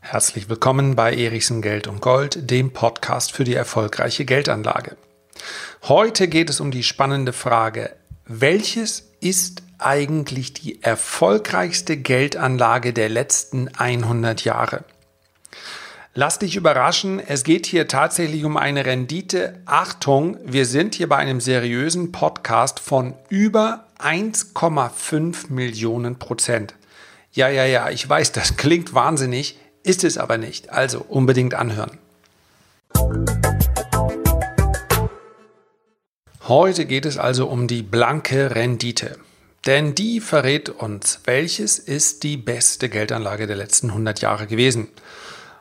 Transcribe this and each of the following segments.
Herzlich willkommen bei Erichsen Geld und Gold, dem Podcast für die erfolgreiche Geldanlage. Heute geht es um die spannende Frage, welches ist eigentlich die erfolgreichste Geldanlage der letzten 100 Jahre? Lass dich überraschen, es geht hier tatsächlich um eine Rendite. Achtung, wir sind hier bei einem seriösen Podcast von über 1,5 Millionen Prozent. Ja, ja, ja, ich weiß, das klingt wahnsinnig, ist es aber nicht. Also unbedingt anhören. Heute geht es also um die blanke Rendite. Denn die verrät uns, welches ist die beste Geldanlage der letzten 100 Jahre gewesen.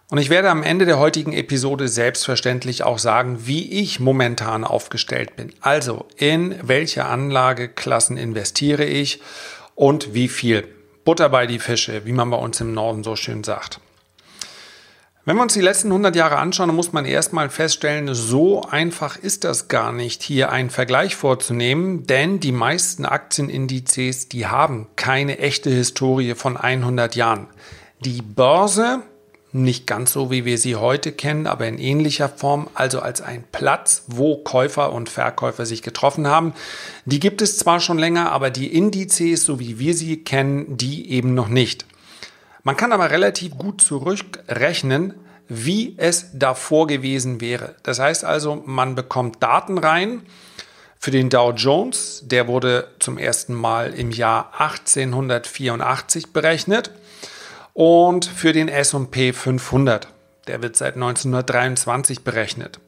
Und ich werde am Ende der heutigen Episode selbstverständlich auch sagen, wie ich momentan aufgestellt bin. Also in welche Anlageklassen investiere ich und wie viel. Butter bei die Fische, wie man bei uns im Norden so schön sagt. Wenn wir uns die letzten 100 Jahre anschauen, muss man erstmal feststellen, so einfach ist das gar nicht, hier einen Vergleich vorzunehmen, denn die meisten Aktienindizes, die haben keine echte Historie von 100 Jahren. Die Börse, nicht ganz so, wie wir sie heute kennen, aber in ähnlicher Form, also als ein Platz, wo Käufer und Verkäufer sich getroffen haben. Die gibt es zwar schon länger, aber die Indizes, so wie wir sie kennen, die eben noch nicht. Man kann aber relativ gut zurückrechnen, wie es davor gewesen wäre. Das heißt also, man bekommt Daten rein für den Dow Jones. Der wurde zum ersten Mal im Jahr 1884 berechnet. Und für den SP 500. Der wird seit 1923 berechnet.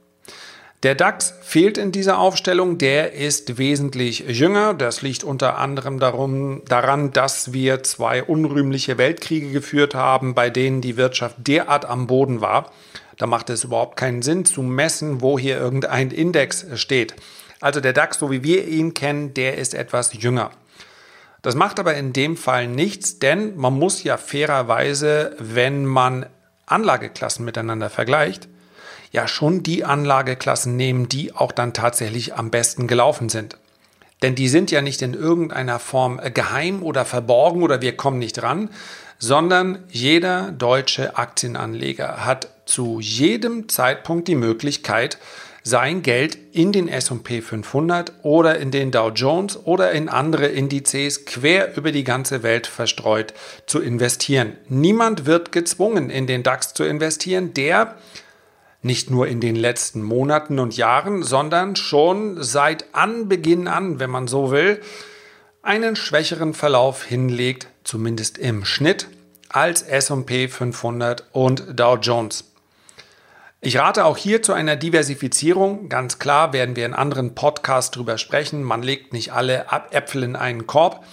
Der DAX fehlt in dieser Aufstellung, der ist wesentlich jünger. Das liegt unter anderem darum, daran, dass wir zwei unrühmliche Weltkriege geführt haben, bei denen die Wirtschaft derart am Boden war. Da macht es überhaupt keinen Sinn zu messen, wo hier irgendein Index steht. Also der DAX, so wie wir ihn kennen, der ist etwas jünger. Das macht aber in dem Fall nichts, denn man muss ja fairerweise, wenn man Anlageklassen miteinander vergleicht, ja schon die Anlageklassen nehmen, die auch dann tatsächlich am besten gelaufen sind. Denn die sind ja nicht in irgendeiner Form geheim oder verborgen oder wir kommen nicht ran, sondern jeder deutsche Aktienanleger hat zu jedem Zeitpunkt die Möglichkeit, sein Geld in den SP 500 oder in den Dow Jones oder in andere Indizes quer über die ganze Welt verstreut zu investieren. Niemand wird gezwungen, in den DAX zu investieren, der nicht nur in den letzten Monaten und Jahren, sondern schon seit Anbeginn an, wenn man so will, einen schwächeren Verlauf hinlegt, zumindest im Schnitt, als SP 500 und Dow Jones. Ich rate auch hier zu einer Diversifizierung. Ganz klar werden wir in anderen Podcasts drüber sprechen. Man legt nicht alle Äpfel in einen Korb.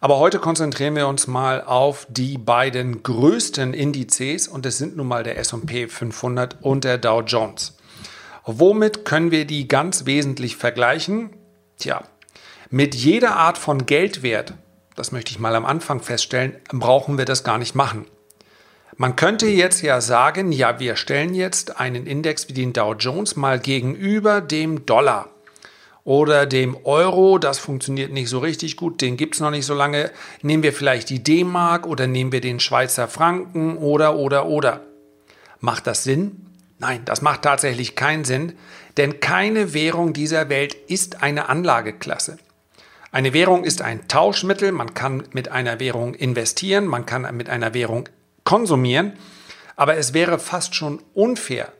Aber heute konzentrieren wir uns mal auf die beiden größten Indizes und es sind nun mal der S&P 500 und der Dow Jones. Womit können wir die ganz wesentlich vergleichen? Tja, mit jeder Art von Geldwert, das möchte ich mal am Anfang feststellen, brauchen wir das gar nicht machen. Man könnte jetzt ja sagen, ja, wir stellen jetzt einen Index wie den Dow Jones mal gegenüber dem Dollar oder dem Euro. Das funktioniert nicht so richtig gut, den gibt es noch nicht so lange. Nehmen wir vielleicht die D-Mark oder nehmen wir den Schweizer Franken oder, oder, oder. Macht das Sinn? Nein, das macht tatsächlich keinen Sinn, denn keine Währung dieser Welt ist eine Anlageklasse. Eine Währung ist ein Tauschmittel, man kann mit einer Währung investieren, man kann mit einer Währung konsumieren, aber es wäre fast schon unfair,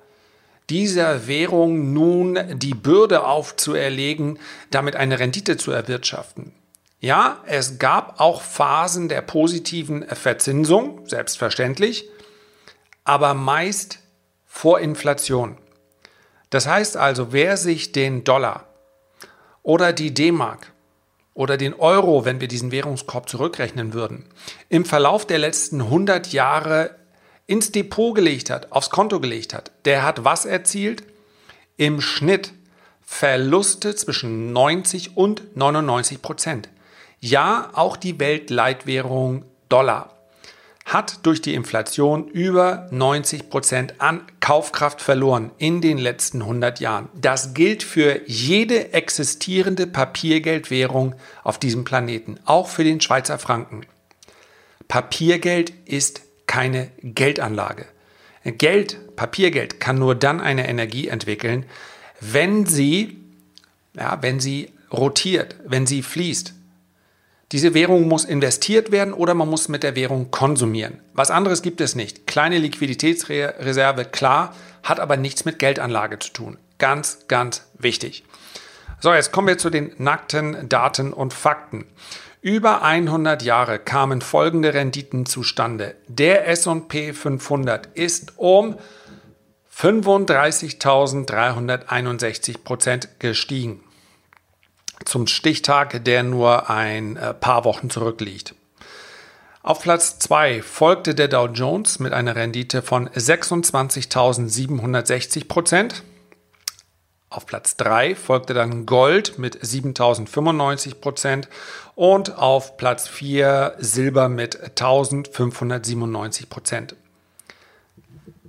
dieser Währung nun die Bürde aufzuerlegen, damit eine Rendite zu erwirtschaften. Ja, es gab auch Phasen der positiven Verzinsung, selbstverständlich, aber meist vor Inflation. Das heißt also, wer sich den Dollar oder die D-Mark oder den Euro, wenn wir diesen Währungskorb zurückrechnen würden, im Verlauf der letzten 100 Jahre ins Depot gelegt hat, aufs Konto gelegt hat, der hat was erzielt? Im Schnitt Verluste zwischen 90 und 99 Prozent. Ja, auch die Weltleitwährung Dollar hat durch die Inflation über 90 Prozent an Kaufkraft verloren in den letzten 100 Jahren. Das gilt für jede existierende Papiergeldwährung auf diesem Planeten, auch für den Schweizer Franken. Papiergeld ist keine Geldanlage. Geld, Papiergeld kann nur dann eine Energie entwickeln, wenn sie, ja, wenn sie rotiert, wenn sie fließt. Diese Währung muss investiert werden oder man muss mit der Währung konsumieren. Was anderes gibt es nicht. Kleine Liquiditätsreserve, klar, hat aber nichts mit Geldanlage zu tun. Ganz, ganz wichtig. So, jetzt kommen wir zu den nackten Daten und Fakten. Über 100 Jahre kamen folgende Renditen zustande. Der S&P 500 ist um 35.361 Prozent gestiegen zum Stichtag, der nur ein äh, paar Wochen zurückliegt. Auf Platz 2 folgte der Dow Jones mit einer Rendite von 26.760 Prozent. Auf Platz 3 folgte dann Gold mit 7095 Prozent und auf Platz 4 Silber mit 1597 Prozent.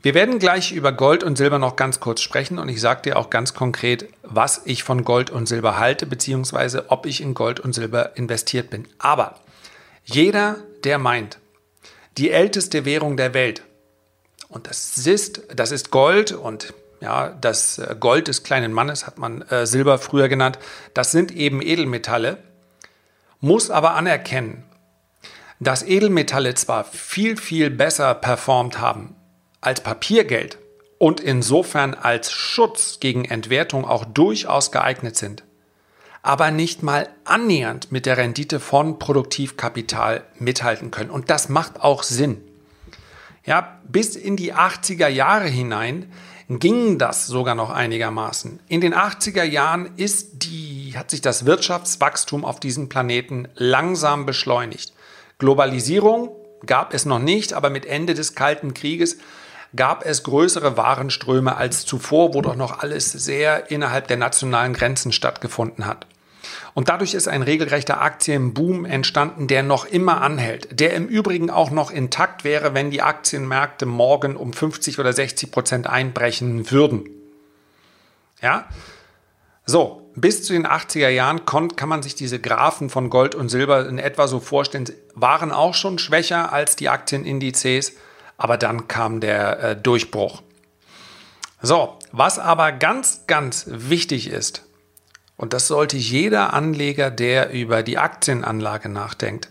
Wir werden gleich über Gold und Silber noch ganz kurz sprechen und ich sage dir auch ganz konkret, was ich von Gold und Silber halte, beziehungsweise ob ich in Gold und Silber investiert bin. Aber jeder, der meint, die älteste Währung der Welt, und das ist, das ist Gold und ja, das äh, Gold des kleinen Mannes hat man äh, Silber früher genannt, das sind eben Edelmetalle, muss aber anerkennen, dass Edelmetalle zwar viel, viel besser performt haben als Papiergeld und insofern als Schutz gegen Entwertung auch durchaus geeignet sind, aber nicht mal annähernd mit der Rendite von Produktivkapital mithalten können. Und das macht auch Sinn. Ja, bis in die 80er Jahre hinein ging das sogar noch einigermaßen. In den 80er Jahren ist die, hat sich das Wirtschaftswachstum auf diesem Planeten langsam beschleunigt. Globalisierung gab es noch nicht, aber mit Ende des Kalten Krieges gab es größere Warenströme als zuvor, wo doch noch alles sehr innerhalb der nationalen Grenzen stattgefunden hat. Und dadurch ist ein regelrechter Aktienboom entstanden, der noch immer anhält, der im Übrigen auch noch intakt wäre, wenn die Aktienmärkte morgen um 50 oder 60 Prozent einbrechen würden. Ja? So, bis zu den 80er Jahren kann man sich diese Graphen von Gold und Silber in etwa so vorstellen, waren auch schon schwächer als die Aktienindizes aber dann kam der äh, Durchbruch. So, was aber ganz, ganz wichtig ist, und das sollte jeder Anleger, der über die Aktienanlage nachdenkt,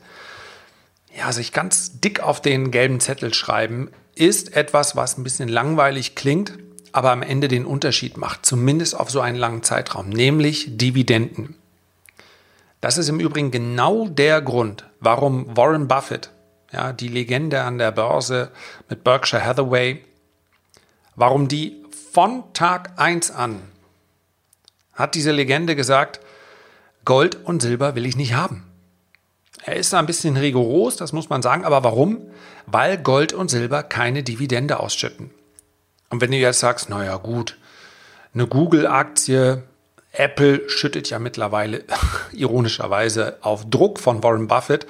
ja, sich ganz dick auf den gelben Zettel schreiben, ist etwas, was ein bisschen langweilig klingt, aber am Ende den Unterschied macht, zumindest auf so einen langen Zeitraum, nämlich Dividenden. Das ist im Übrigen genau der Grund, warum Warren Buffett ja, die Legende an der Börse mit Berkshire Hathaway, warum die von Tag 1 an hat diese Legende gesagt, Gold und Silber will ich nicht haben. Er ist ein bisschen rigoros, das muss man sagen, aber warum? Weil Gold und Silber keine Dividende ausschütten. Und wenn du jetzt sagst, naja gut, eine Google-Aktie, Apple schüttet ja mittlerweile ironischerweise auf Druck von Warren Buffett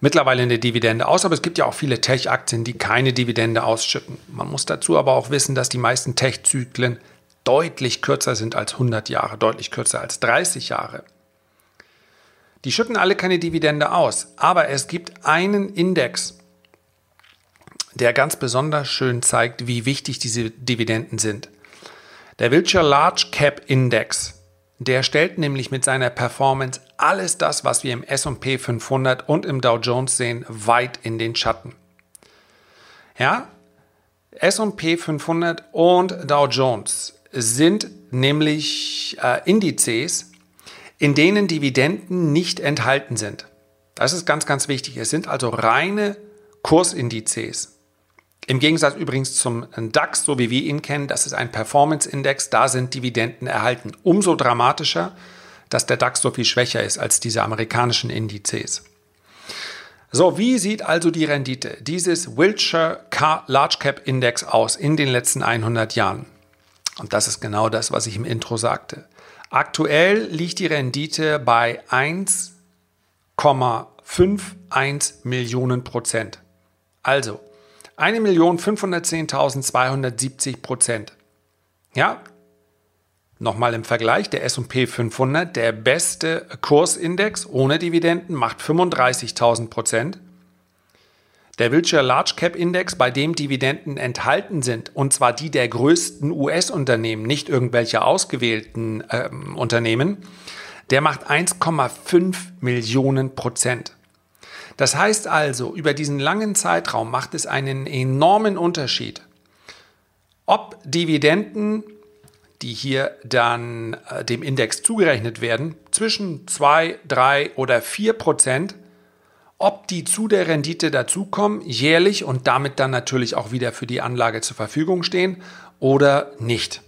mittlerweile eine Dividende aus, aber es gibt ja auch viele Tech-Aktien, die keine Dividende ausschütten. Man muss dazu aber auch wissen, dass die meisten Tech-Zyklen deutlich kürzer sind als 100 Jahre, deutlich kürzer als 30 Jahre. Die schütten alle keine Dividende aus, aber es gibt einen Index, der ganz besonders schön zeigt, wie wichtig diese Dividenden sind. Der Wilshire Large Cap Index der stellt nämlich mit seiner Performance alles das, was wir im SP 500 und im Dow Jones sehen, weit in den Schatten. Ja, SP 500 und Dow Jones sind nämlich äh, Indizes, in denen Dividenden nicht enthalten sind. Das ist ganz, ganz wichtig. Es sind also reine Kursindizes. Im Gegensatz übrigens zum DAX, so wie wir ihn kennen, das ist ein Performance-Index, da sind Dividenden erhalten. Umso dramatischer, dass der DAX so viel schwächer ist als diese amerikanischen Indizes. So, wie sieht also die Rendite dieses Wilshire Large Cap Index aus in den letzten 100 Jahren? Und das ist genau das, was ich im Intro sagte. Aktuell liegt die Rendite bei 1,51 Millionen Prozent. Also, 1.510.270 Prozent. Ja, nochmal im Vergleich, der S&P 500, der beste Kursindex ohne Dividenden, macht 35.000 Prozent. Der Wilshire Large Cap Index, bei dem Dividenden enthalten sind, und zwar die der größten US-Unternehmen, nicht irgendwelche ausgewählten äh, Unternehmen, der macht 1,5 Millionen Prozent. Das heißt also, über diesen langen Zeitraum macht es einen enormen Unterschied, ob Dividenden, die hier dann äh, dem Index zugerechnet werden, zwischen 2, 3 oder 4 Prozent ob die zu der Rendite dazukommen, jährlich und damit dann natürlich auch wieder für die Anlage zur Verfügung stehen oder nicht.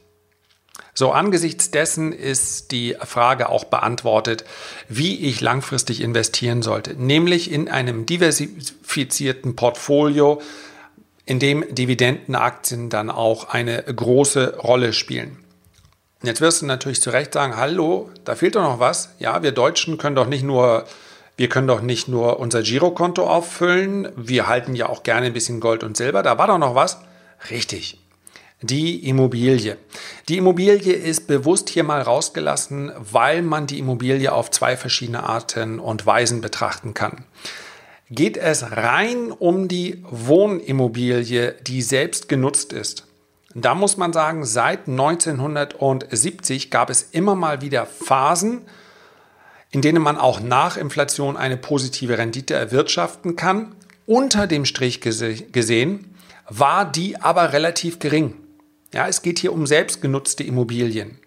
So, angesichts dessen ist die Frage auch beantwortet, wie ich langfristig investieren sollte, nämlich in einem diversifizierten Portfolio, in dem Dividendenaktien dann auch eine große Rolle spielen. Jetzt wirst du natürlich zu Recht sagen, hallo, da fehlt doch noch was. Ja, wir Deutschen können doch nicht nur wir können doch nicht nur unser Girokonto auffüllen, wir halten ja auch gerne ein bisschen Gold und Silber. Da war doch noch was. Richtig. Die Immobilie. Die Immobilie ist bewusst hier mal rausgelassen, weil man die Immobilie auf zwei verschiedene Arten und Weisen betrachten kann. Geht es rein um die Wohnimmobilie, die selbst genutzt ist, da muss man sagen, seit 1970 gab es immer mal wieder Phasen, in denen man auch nach Inflation eine positive Rendite erwirtschaften kann. Unter dem Strich gesehen war die aber relativ gering. Ja, es geht hier um selbstgenutzte Immobilien.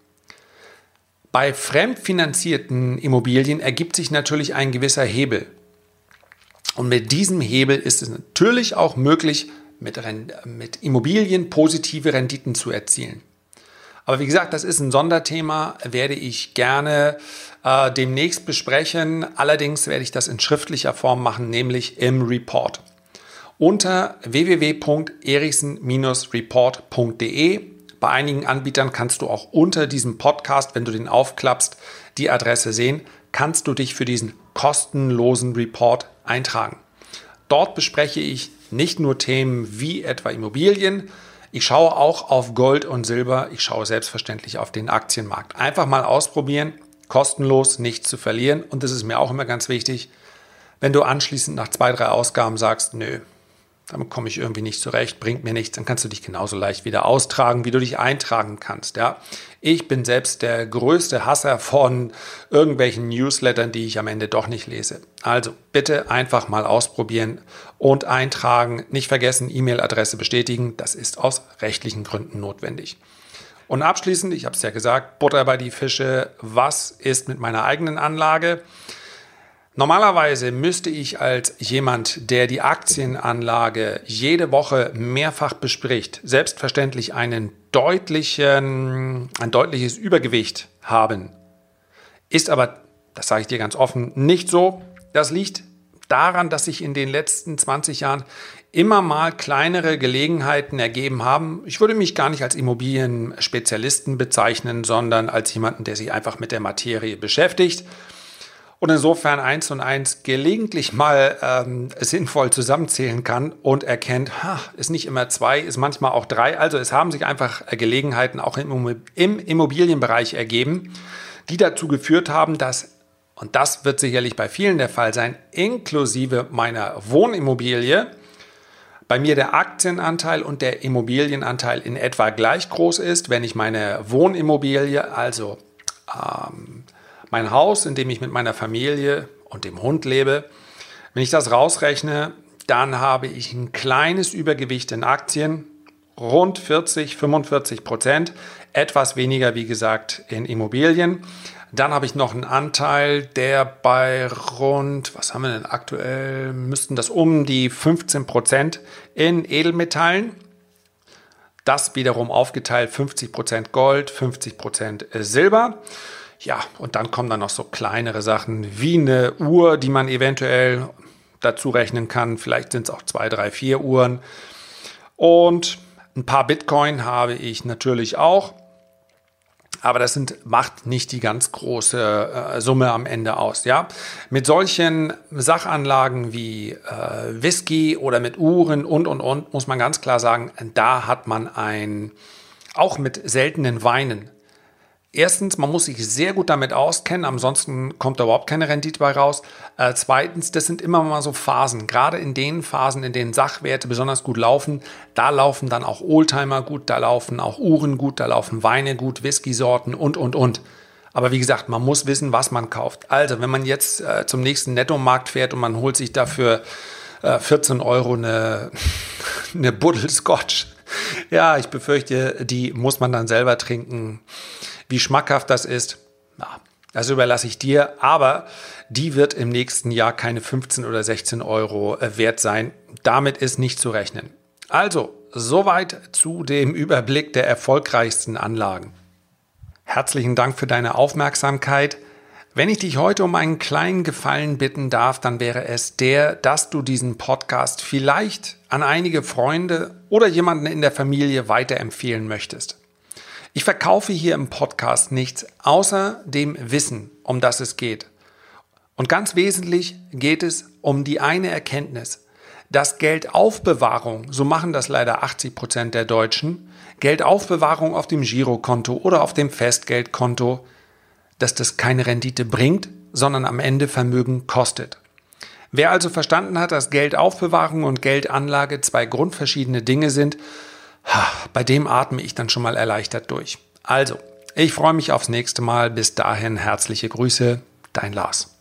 Bei fremdfinanzierten Immobilien ergibt sich natürlich ein gewisser Hebel. Und mit diesem Hebel ist es natürlich auch möglich, mit, mit Immobilien positive Renditen zu erzielen. Aber wie gesagt, das ist ein Sonderthema, werde ich gerne äh, demnächst besprechen. Allerdings werde ich das in schriftlicher Form machen, nämlich im Report. Unter www.erichsen-report.de. Bei einigen Anbietern kannst du auch unter diesem Podcast, wenn du den aufklappst, die Adresse sehen, kannst du dich für diesen kostenlosen Report eintragen. Dort bespreche ich nicht nur Themen wie etwa Immobilien, ich schaue auch auf Gold und Silber. Ich schaue selbstverständlich auf den Aktienmarkt. Einfach mal ausprobieren, kostenlos, nichts zu verlieren. Und das ist mir auch immer ganz wichtig. Wenn du anschließend nach zwei, drei Ausgaben sagst, nö, damit komme ich irgendwie nicht zurecht, bringt mir nichts, dann kannst du dich genauso leicht wieder austragen, wie du dich eintragen kannst. Ja? Ich bin selbst der größte Hasser von irgendwelchen Newslettern, die ich am Ende doch nicht lese. Also bitte einfach mal ausprobieren und eintragen. Nicht vergessen, E-Mail-Adresse bestätigen. Das ist aus rechtlichen Gründen notwendig. Und abschließend, ich habe es ja gesagt, Butter bei die Fische. Was ist mit meiner eigenen Anlage? Normalerweise müsste ich als jemand, der die Aktienanlage jede Woche mehrfach bespricht, selbstverständlich einen deutlichen, ein deutliches Übergewicht haben. Ist aber, das sage ich dir ganz offen, nicht so. Das liegt daran, dass sich in den letzten 20 Jahren immer mal kleinere Gelegenheiten ergeben haben. Ich würde mich gar nicht als Immobilienspezialisten bezeichnen, sondern als jemanden, der sich einfach mit der Materie beschäftigt und insofern eins und eins gelegentlich mal ähm, sinnvoll zusammenzählen kann und erkennt, ha, ist nicht immer zwei, ist manchmal auch drei. Also es haben sich einfach äh, Gelegenheiten auch im, im Immobilienbereich ergeben, die dazu geführt haben, dass, und das wird sicherlich bei vielen der Fall sein, inklusive meiner Wohnimmobilie, bei mir der Aktienanteil und der Immobilienanteil in etwa gleich groß ist, wenn ich meine Wohnimmobilie, also ähm, mein Haus, in dem ich mit meiner Familie und dem Hund lebe, wenn ich das rausrechne, dann habe ich ein kleines Übergewicht in Aktien, rund 40, 45 Prozent, etwas weniger, wie gesagt, in Immobilien. Dann habe ich noch einen Anteil, der bei rund, was haben wir denn aktuell, müssten das um die 15 Prozent in Edelmetallen. Das wiederum aufgeteilt 50 Prozent Gold, 50 Prozent Silber. Ja, und dann kommen dann noch so kleinere Sachen wie eine Uhr, die man eventuell dazu rechnen kann. Vielleicht sind es auch zwei, drei, vier Uhren. Und ein paar Bitcoin habe ich natürlich auch. Aber das sind, macht nicht die ganz große äh, Summe am Ende aus. Ja? Mit solchen Sachanlagen wie äh, Whisky oder mit Uhren und, und, und, muss man ganz klar sagen, da hat man ein, auch mit seltenen Weinen, Erstens, man muss sich sehr gut damit auskennen, ansonsten kommt da überhaupt keine Rendite bei raus. Äh, zweitens, das sind immer mal so Phasen. Gerade in den Phasen, in denen Sachwerte besonders gut laufen, da laufen dann auch Oldtimer gut, da laufen auch Uhren gut, da laufen Weine gut, Whisky-Sorten und, und, und. Aber wie gesagt, man muss wissen, was man kauft. Also, wenn man jetzt äh, zum nächsten Nettomarkt fährt und man holt sich dafür äh, 14 Euro eine, eine Buddel Scotch, ja, ich befürchte, die muss man dann selber trinken. Wie schmackhaft das ist, ja, das überlasse ich dir. Aber die wird im nächsten Jahr keine 15 oder 16 Euro äh, wert sein. Damit ist nicht zu rechnen. Also, soweit zu dem Überblick der erfolgreichsten Anlagen. Herzlichen Dank für deine Aufmerksamkeit. Wenn ich dich heute um einen kleinen Gefallen bitten darf, dann wäre es der, dass du diesen Podcast vielleicht an einige Freunde oder jemanden in der Familie weiterempfehlen möchtest. Ich verkaufe hier im Podcast nichts außer dem Wissen, um das es geht. Und ganz wesentlich geht es um die eine Erkenntnis, dass Geldaufbewahrung, so machen das leider 80 Prozent der Deutschen, Geldaufbewahrung auf dem Girokonto oder auf dem Festgeldkonto, dass das keine Rendite bringt, sondern am Ende Vermögen kostet. Wer also verstanden hat, dass Geldaufbewahrung und Geldanlage zwei grundverschiedene Dinge sind, bei dem atme ich dann schon mal erleichtert durch. Also, ich freue mich aufs nächste Mal. Bis dahin herzliche Grüße, dein Lars.